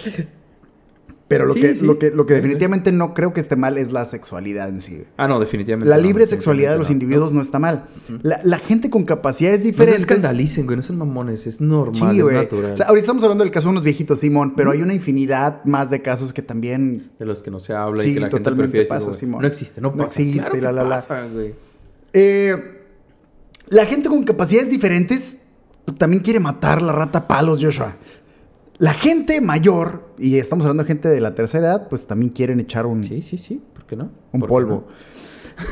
Pero lo, Sí, que, sí. lo que, lo que definitivamente no creo que esté mal es la sexualidad en sí. Ah, no, definitivamente. La no, libre sexualidad de los individuos no está mal. La, la gente con capacidades No se diferentes. escandalicen, güey. No son mamones. Es normal, Sí, es güey. natural. O sea, ahorita estamos hablando del caso de unos viejitos, Simón, pero hay una infinidad más de casos que también. de los que no se habla Sí, y que la gente totalmente prefiere pasa, decir, güey, Simón. No existe, no No pasa. existe, Claro la, la, la. pasa, güey. Eh, la gente con capacidades diferentes también quiere matar la rata palos, Joshua. La gente mayor, y estamos hablando de gente de la tercera edad, pues también quieren echar un, Sí, sí, sí. ¿Por qué no? un ¿Por qué polvo.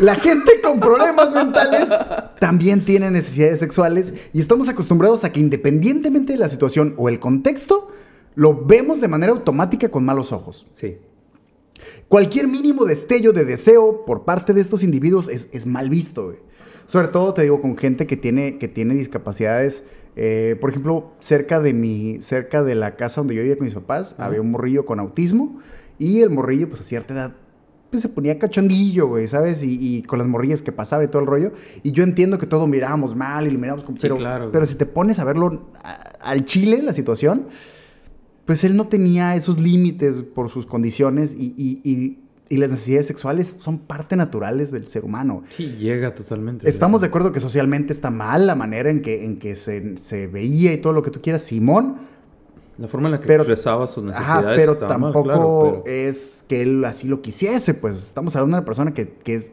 La gente con problemas mentales también tiene necesidades sexuales y estamos acostumbrados a que independientemente de la situación o el contexto, lo vemos de manera automática con malos ojos. Sí. Cualquier mínimo destello de deseo por parte de estos individuos es, es mal visto. güey. Sobre todo, te digo, con gente que tiene, que tiene discapacidades. Eh, por ejemplo, cerca de mi, cerca de la casa donde yo vivía con mis papás, Ajá. había un morrillo con autismo y el morrillo, pues a cierta edad, pues se ponía cachondillo, güey, ¿sabes? Y, y con las morrillas que pasaba y todo el rollo. Y yo entiendo que todo mirábamos mal y lo mirábamos como... Sí, pero, claro, pero si te pones a verlo a- al chile, la situación, pues él no tenía esos límites por sus condiciones y, y- y- y las necesidades sexuales son parte naturales del ser humano. Sí, llega totalmente. Estamos de acuerdo que socialmente está mal la manera en que, en que se, se veía y todo lo que tú quieras, Simón. La forma en la que Pero- expresaba sus necesidades. Ajá, pero estaba mal, tampoco claro, pero- es que él así lo quisiese, pues estamos hablando de una persona que, que, es,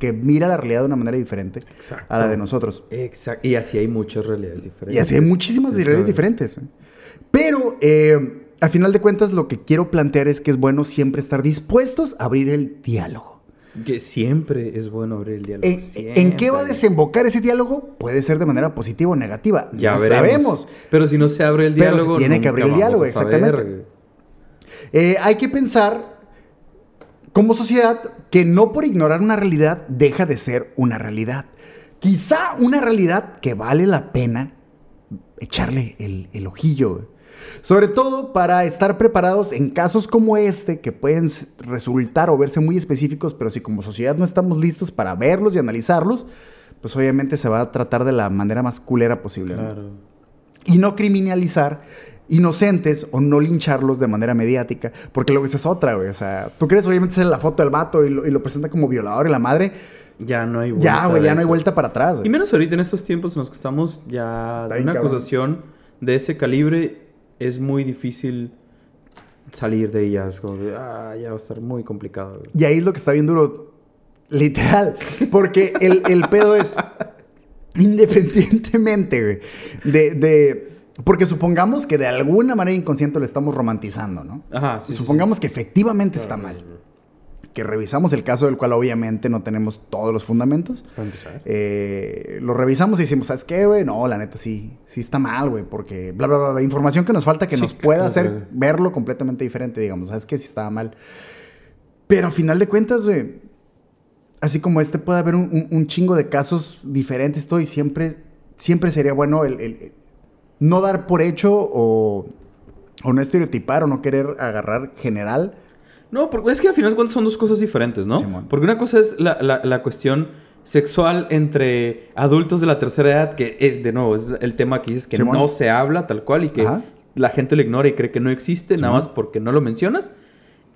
que mira la realidad de una manera diferente Exacto. a la de nosotros. Exacto. Y así hay muchas realidades diferentes. Y así hay muchísimas Es realidades diferentes. Pero, eh, al final de cuentas, lo que quiero plantear es que es bueno siempre estar dispuestos a abrir el diálogo. Que siempre es bueno abrir el diálogo. ¿En, en qué va a desembocar ese diálogo? Puede ser de manera positiva o negativa. Ya no veremos. sabemos. Pero si no se abre el Pero se diálogo. tiene que abrir el diálogo, exactamente. Eh, hay que pensar como sociedad que no por ignorar una realidad deja de ser una realidad. Quizá una realidad que vale la pena echarle el, el ojillo. Sobre todo para estar preparados en casos como este que pueden resultar o verse muy específicos, pero si como sociedad no estamos listos para verlos y analizarlos, pues obviamente se va a tratar de la manera más culera posible. ¿no? Claro. y no criminalizar inocentes o no lincharlos de manera mediática, porque luego esa es otra, güey. O sea, tú quieres obviamente hacer la foto del vato y lo, y lo presenta como violador y la madre, Ya no hay vuelta. ya, güey, ya no hay vuelta para atrás. Y menos ahorita en estos tiempos en los que estamos, ya de una cabrón. acusación de ese calibre es muy difícil salir de ellas. Como de, ah, ya va a estar muy complicado. güey". Y ahí es lo que está bien duro, literal, porque el, el pedo es, independientemente, güey, de, de- porque supongamos que de alguna manera inconsciente lo estamos romantizando, ¿no? Ajá, sí, sí, supongamos que efectivamente está mal. Que revisamos el caso del cual obviamente no tenemos todos los fundamentos. Para empezar. Eh, lo revisamos y decimos, ¿sabes qué, güey? No, la neta sí, sí está mal, güey, porque bla, bla, bla, bla, información que nos falta que Sí, nos pueda hacer verlo completamente diferente, digamos, ¿sabes qué? Sí estaba mal. Pero a final de cuentas, güey, así como este puede haber un, un- un chingo de casos diferentes, todo, y siempre, siempre sería bueno el, el- no dar por hecho o, o no estereotipar o no querer agarrar general. No, porque es que al final de cuentas son dos cosas diferentes, ¿no? Simón. Porque una cosa es la, la- la cuestión sexual entre adultos de la tercera edad, que es, de nuevo, es el tema que dices que Simón. no se habla tal cual y que Ajá. la gente lo ignora y cree que no existe, nada Simón. más porque no lo mencionas.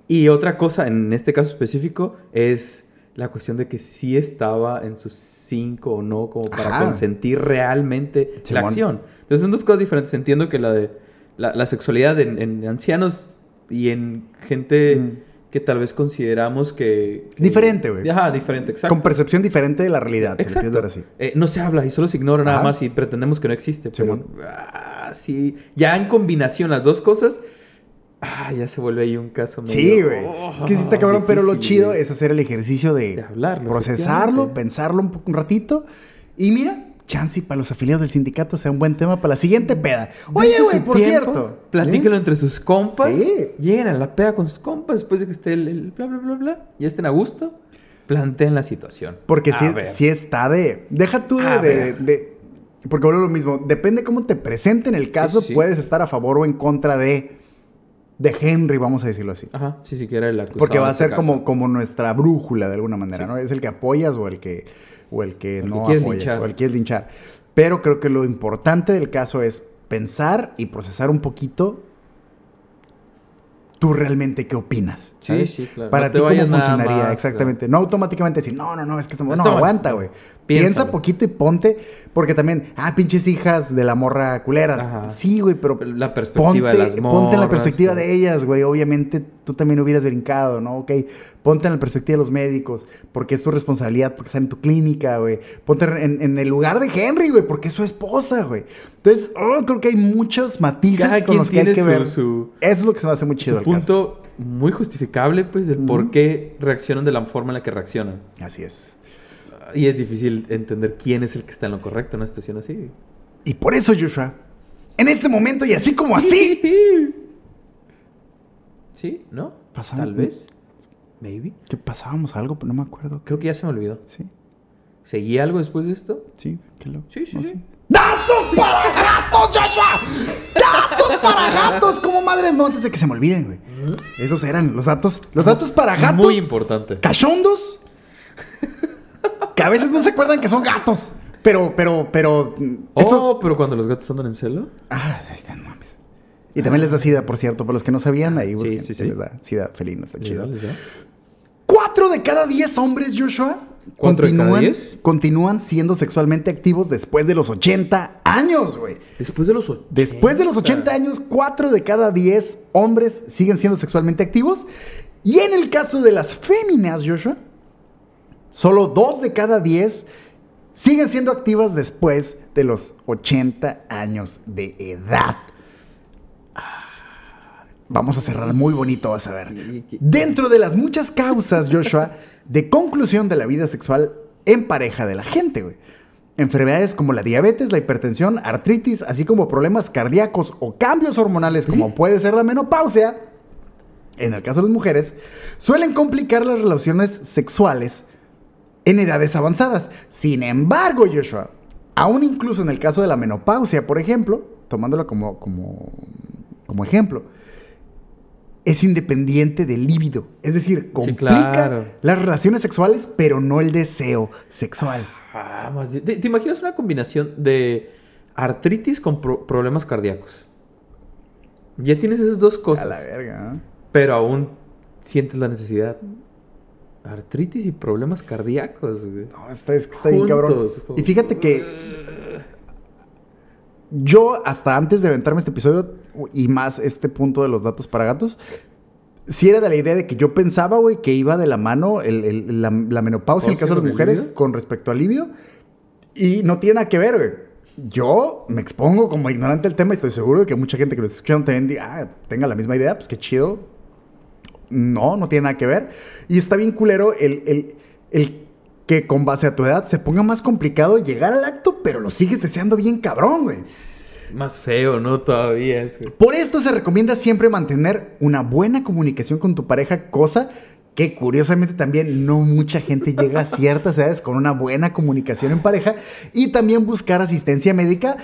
Y otra cosa, en este caso específico, es la cuestión de que sí estaba en sus cinco o no, como para Ajá. consentir realmente la acción. Entonces son dos cosas diferentes. Entiendo que la de la, la sexualidad en, en ancianos y en gente Mm. que tal vez consideramos que... que- Diferente, güey. Ajá, diferente, exacto. Con percepción diferente de la realidad, si Exacto. ver así. Eh, no se habla y solo se ignora nada más y pretendemos que no existe. Pero, Simón. ah, sí. Ya en combinación las dos cosas, ah, ya se vuelve ahí un caso medio- Sí, güey. Oh, es que sí está cabrón, pero lo chido es hacer el ejercicio de, De hablarlo, procesarlo, pensarlo un ratito. Y mira, chance y para los afiliados del sindicato sea un buen tema para la siguiente peda. Oye, güey, por tiempo, cierto. Platíquenlo ¿eh? entre sus compas. Sí. Lleguen a la peda con sus compas después de que esté el, el bla, bla, bla, bla. Ya estén a gusto. Planteen la situación. Porque ver. sí está de. Deja tú de. De- de- porque vuelvo lo mismo. Depende cómo te presenten el caso, sí, sí. puedes estar a favor o en contra de. De Henry, vamos a decirlo así. Ajá, sí, siquiera el acusado. Porque va a este ser como, como nuestra brújula de alguna manera, ¿no? Es el que apoyas o el que, o el que El que no quieres apoyas linchar. o el que quieres linchar. Pero creo que lo importante del caso es pensar y procesar un poquito tú realmente qué opinas. Sí, ¿sabes? sí, claro. Para No ti cómo funcionaría, más, exactamente. No automáticamente decir, no, no, no, es que estamos... No aguanta, güey. Piensa poquito y ponte, porque también, ah, pinches hijas de la morra culeras. Ajá. Sí, güey, pero La perspectiva de las ponte en la morras, perspectiva de ellas, güey. Obviamente tú también hubieras brincado, ¿no? Ok, ponte en la perspectiva de los médicos, porque es tu responsabilidad, porque están en tu clínica, güey. Ponte en, en el lugar de Henry, güey, porque es su esposa, güey. Entonces, oh, creo que hay muchos matices Cada con los que hay que su- ver. su- Eso es lo que se me hace muy chido Su al caso. punto muy justificable, pues, del por Ujú. qué reaccionan de la forma en la que reaccionan. Así es. Y es difícil entender quién es el que está en lo correcto en una situación así. Y por eso, Joshua, en este momento y así como así, <laughs> ¿Sí? ¿No? Pasamos- Tal vez. Maybe. que pasábamos algo, pero no me acuerdo. Creo que ya se me olvidó. Sí, ¿Seguí algo después de esto? sí, qué loco. Sí, sí, No, sí. ¡Datos para gatos, Joshua! ¡Datos para gatos! Como madres, no, antes de que se me olviden, güey. Esos eran los datos. Los datos para gatos. Muy importante. Cachondos. Que a veces no se acuerdan que son gatos. Pero, pero, pero. mm, Oh, esto- pero cuando los gatos andan en celo. Ah, no mames. Y también les da sida, por cierto, para los que no sabían, ahí Sí, busquen. sí, sí. Les da sida felino, está chido. da, les da. Cuatro de cada diez hombres, Joshua, ¿Cuatro de cada continúan, diez? continúan siendo sexualmente activos después de los 80 años, güey. Después de los 80. Después de los 80 años, 4 de cada 10 hombres siguen siendo sexualmente activos. Y en el caso de las féminas, Joshua, solo 2 de cada 10 siguen siendo activas después de los 80 años de edad. Vamos a cerrar muy bonito, vas a ver. Dentro de las muchas causas, Joshua, de conclusión de la vida sexual en pareja de la gente, güey. Enfermedades como la diabetes, la hipertensión, artritis, así como problemas cardíacos o cambios hormonales como puede ser la menopausia, en el caso de las mujeres, suelen complicar las relaciones sexuales en edades avanzadas. Sin embargo, Joshua, aún incluso en el caso de la menopausia, por ejemplo, tomándolo como, como, como ejemplo, es independiente del líbido. Es decir, complica claro. las relaciones sexuales, pero no el deseo sexual. Ah, más ¿Te, te imaginas una combinación de artritis con pro- problemas cardíacos? Ya tienes esas dos A cosas. la verga. ¿eh? Pero aún sientes la necesidad. Artritis y problemas cardíacos, güey. No, está, es que está bien cabrón. Y fíjate que yo, hasta antes de aventarme este episodio y más este punto de los datos para gatos, sí era de la idea de que yo pensaba, güey, que iba de la mano el- el- la, la menopausia en el caso de ¿Con las mujeres con respecto al libido. Y no tiene nada que ver, güey. Yo me expongo como ignorante del tema y estoy seguro de que mucha gente que lo está escuchando también diga, ah, tenga la misma idea, pues qué chido. No, no tiene nada que ver. Y está bien culero el, el, el que con base a tu edad se ponga más complicado llegar al acto, pero lo sigues deseando bien cabrón, güey. Más feo, ¿no? Todavía es. Por esto se recomienda siempre mantener una buena comunicación con tu pareja, cosa que curiosamente también no mucha gente llega a ciertas edades con una buena comunicación en pareja y también buscar asistencia médica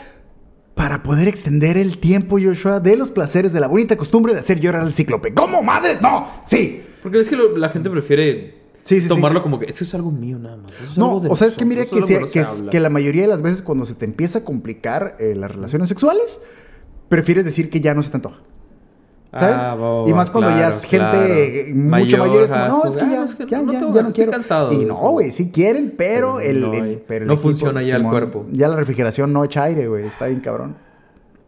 para poder extender el tiempo, Joshua, de los placeres de la bonita costumbre de hacer llorar al cíclope. ¿Cómo, madres? No, sí. Porque es que lo- la gente prefiere Sí, sí, tomarlo sí. como que eso es algo mío nada más. eso es No, algo o sea, es que mira que, es sea- que la mayoría de las veces cuando se te empieza a complicar eh, las relaciones sexuales, prefieres decir que ya no se te antoja. ¿Sabes? Ah, y más cuando ya es gente claro. mucho mayor, es como, no, es que ya, no, es que ya, no ya, ya no quiero. cansado y no, güey, sí quieren, pero, Pero el, no el- hay- pero el no funciona ya el cuerpo. Ya la refrigeración no echa aire, güey, está bien cabrón.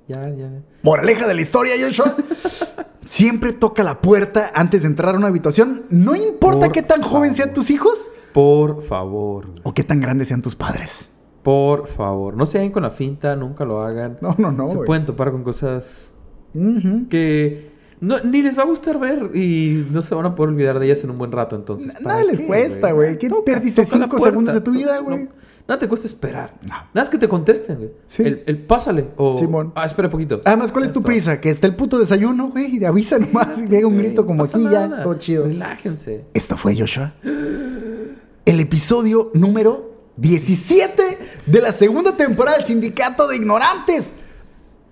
Ya, ya. Moraleja de la historia, Joshua. <laughs> Siempre toca la puerta antes de entrar a una habitación. No importa Por qué tan joven favor. sean tus hijos Por favor. güey. o qué tan grandes sean tus padres. Por favor. No se hagan con la finta, nunca lo hagan. No, no, no. se güey. pueden topar con cosas que no, ni les va a gustar ver y no se van a poder olvidar de ellas en un buen rato. Entonces, Nada ¿para les qué, cuesta, güey. ¿Qué Toca- perdiste toca la cinco puerta. segundos de tu vida, No, güey? nada te cuesta esperar. No. Nada es que te contesten, güey. Sí. El, el pásale o... Simón. Ah, espera poquito. Además, ¿cuál es tu Esto. prisa? Que está el puto desayuno, güey. Y avisa nomás y pega un grito como aquí ya. Todo chido. Relájense. Esto fue Joshua. El episodio número 17 de la segunda temporada del Sindicato de Ignorantes.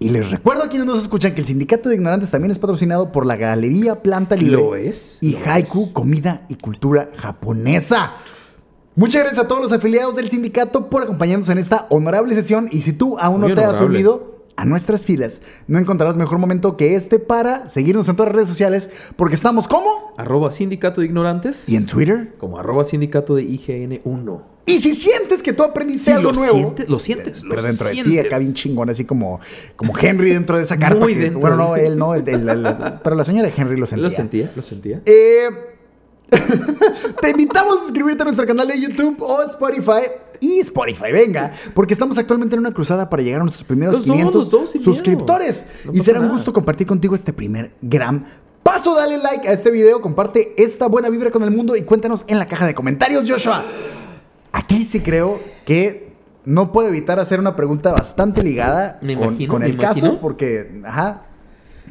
Y les recuerdo a quienes nos escuchan que el Sindicato de Ignorantes también es patrocinado por la Galería Planta Libre. Lo es, Y lo Haiku, comida y cultura japonesa. Muchas gracias a todos los afiliados del sindicato por acompañarnos en esta honorable sesión. Y si tú aún Muy no te has unido a nuestras filas, no encontrarás mejor momento que este para seguirnos en todas las redes sociales, porque estamos como Arroba sindicato de ignorantes. y en Twitter. Como arroba sindicato de IGN1. Y si sientes que tú aprendiste Sí, algo lo nuevo, lo sientes, pero lo dentro de ti acá bien chingón, así como, como Henry dentro de esa carpa. Muy que- bueno, no, de- él <laughs> no, el- el- el- pero la señora Henry lo sentía. Lo sentía, lo sentía. Eh, <laughs> te invitamos a suscribirte a nuestro canal de YouTube o Spotify. Y Spotify, venga, porque estamos actualmente en una cruzada para llegar a nuestros primeros Los dos, 500 los dos, sin suscriptores. No y será un gusto compartir contigo este primer gran paso. Dale like a este video, comparte esta buena vibra con el mundo y cuéntanos en la caja de comentarios, Joshua. Aquí sí creo que no puedo evitar hacer una pregunta bastante ligada Me con, imagino, con me el caso, imagino. porque, ajá.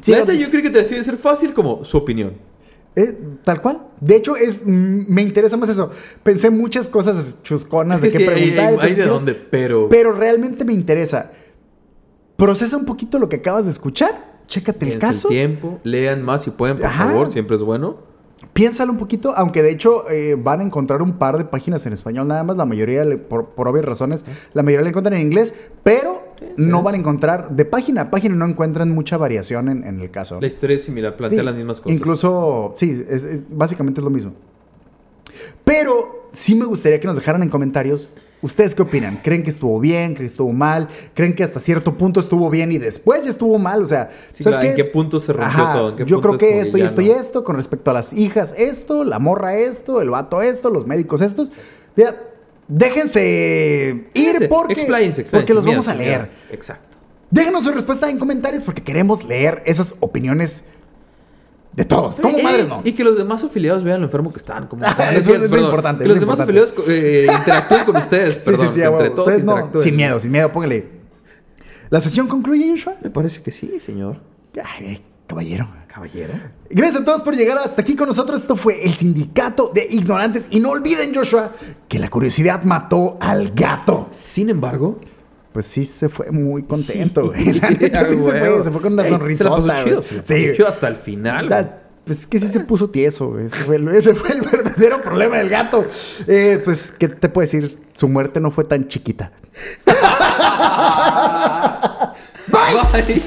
Sí, neta, no- yo creo que te decía ser fácil como su opinión. eh, tal cual. De hecho, es me interesa más eso. Pensé muchas cosas chusconas Es que de qué sí, preguntar. hay- de dónde, pero- Pero realmente me interesa. Procesa un poquito lo que acabas de escuchar. Chécate el caso. tiempo, lean más si pueden, por Ajá. favor, siempre es bueno. Piénsalo un poquito, aunque de hecho eh, van a encontrar un par de páginas en español nada más, la mayoría, le- por, por obvias razones, la mayoría la encuentran en inglés, pero no van a encontrar, de página a página no encuentran mucha variación en, en el caso. La historia es similar, plantea Sí, las mismas cosas. Incluso, sí, es, es- básicamente es lo mismo. Pero sí me gustaría que nos dejaran en comentarios. ¿Ustedes qué opinan? ¿Creen que estuvo bien? ¿Creen que estuvo mal? ¿Creen que hasta cierto punto estuvo bien y después ya estuvo mal? O sea, Sí, ¿sabes claro, ¿en qué punto se rompió Ajá, todo? ¿En qué yo punto creo que esto y esto y esto, con respecto a las hijas esto, la morra esto, el vato esto, los médicos estos. Ya, déjense ir porque, porque los mira, vamos a leer. Exacto. Déjenos su respuesta en comentarios porque queremos leer esas opiniones de todos. ¿Cómo Eh, madres no? Y que los demás afiliados vean lo enfermo que están. Como, <laughs> eso es lo perdón, importante, Que los lo demás importante. afiliados eh, interactúen con ustedes. <laughs> Perdón, sí, sí, a entre todos Ustedes no, sin miedo, sin miedo, póngale. ¿La sesión concluye, Joshua? Me parece que sí, señor. Ay, caballero. Caballero. Gracias a todos por llegar hasta aquí con nosotros. Esto fue el Sindicato de Ignorantes. Y no olviden, Joshua, que la curiosidad mató al gato. Sin embargo, pues sí se fue muy contento, <laughs> güey. Neta, sí se, fue, se, fue, con una Ey, sonrisota. Se la chido, se la sí. chido hasta el final. Pues es que sí se puso tieso. Ese fue, el, <laughs> verdadero problema del gato. Eh, pues, ¿qué te puedo decir? Su muerte no fue tan chiquita. <laughs> Bye. Bye.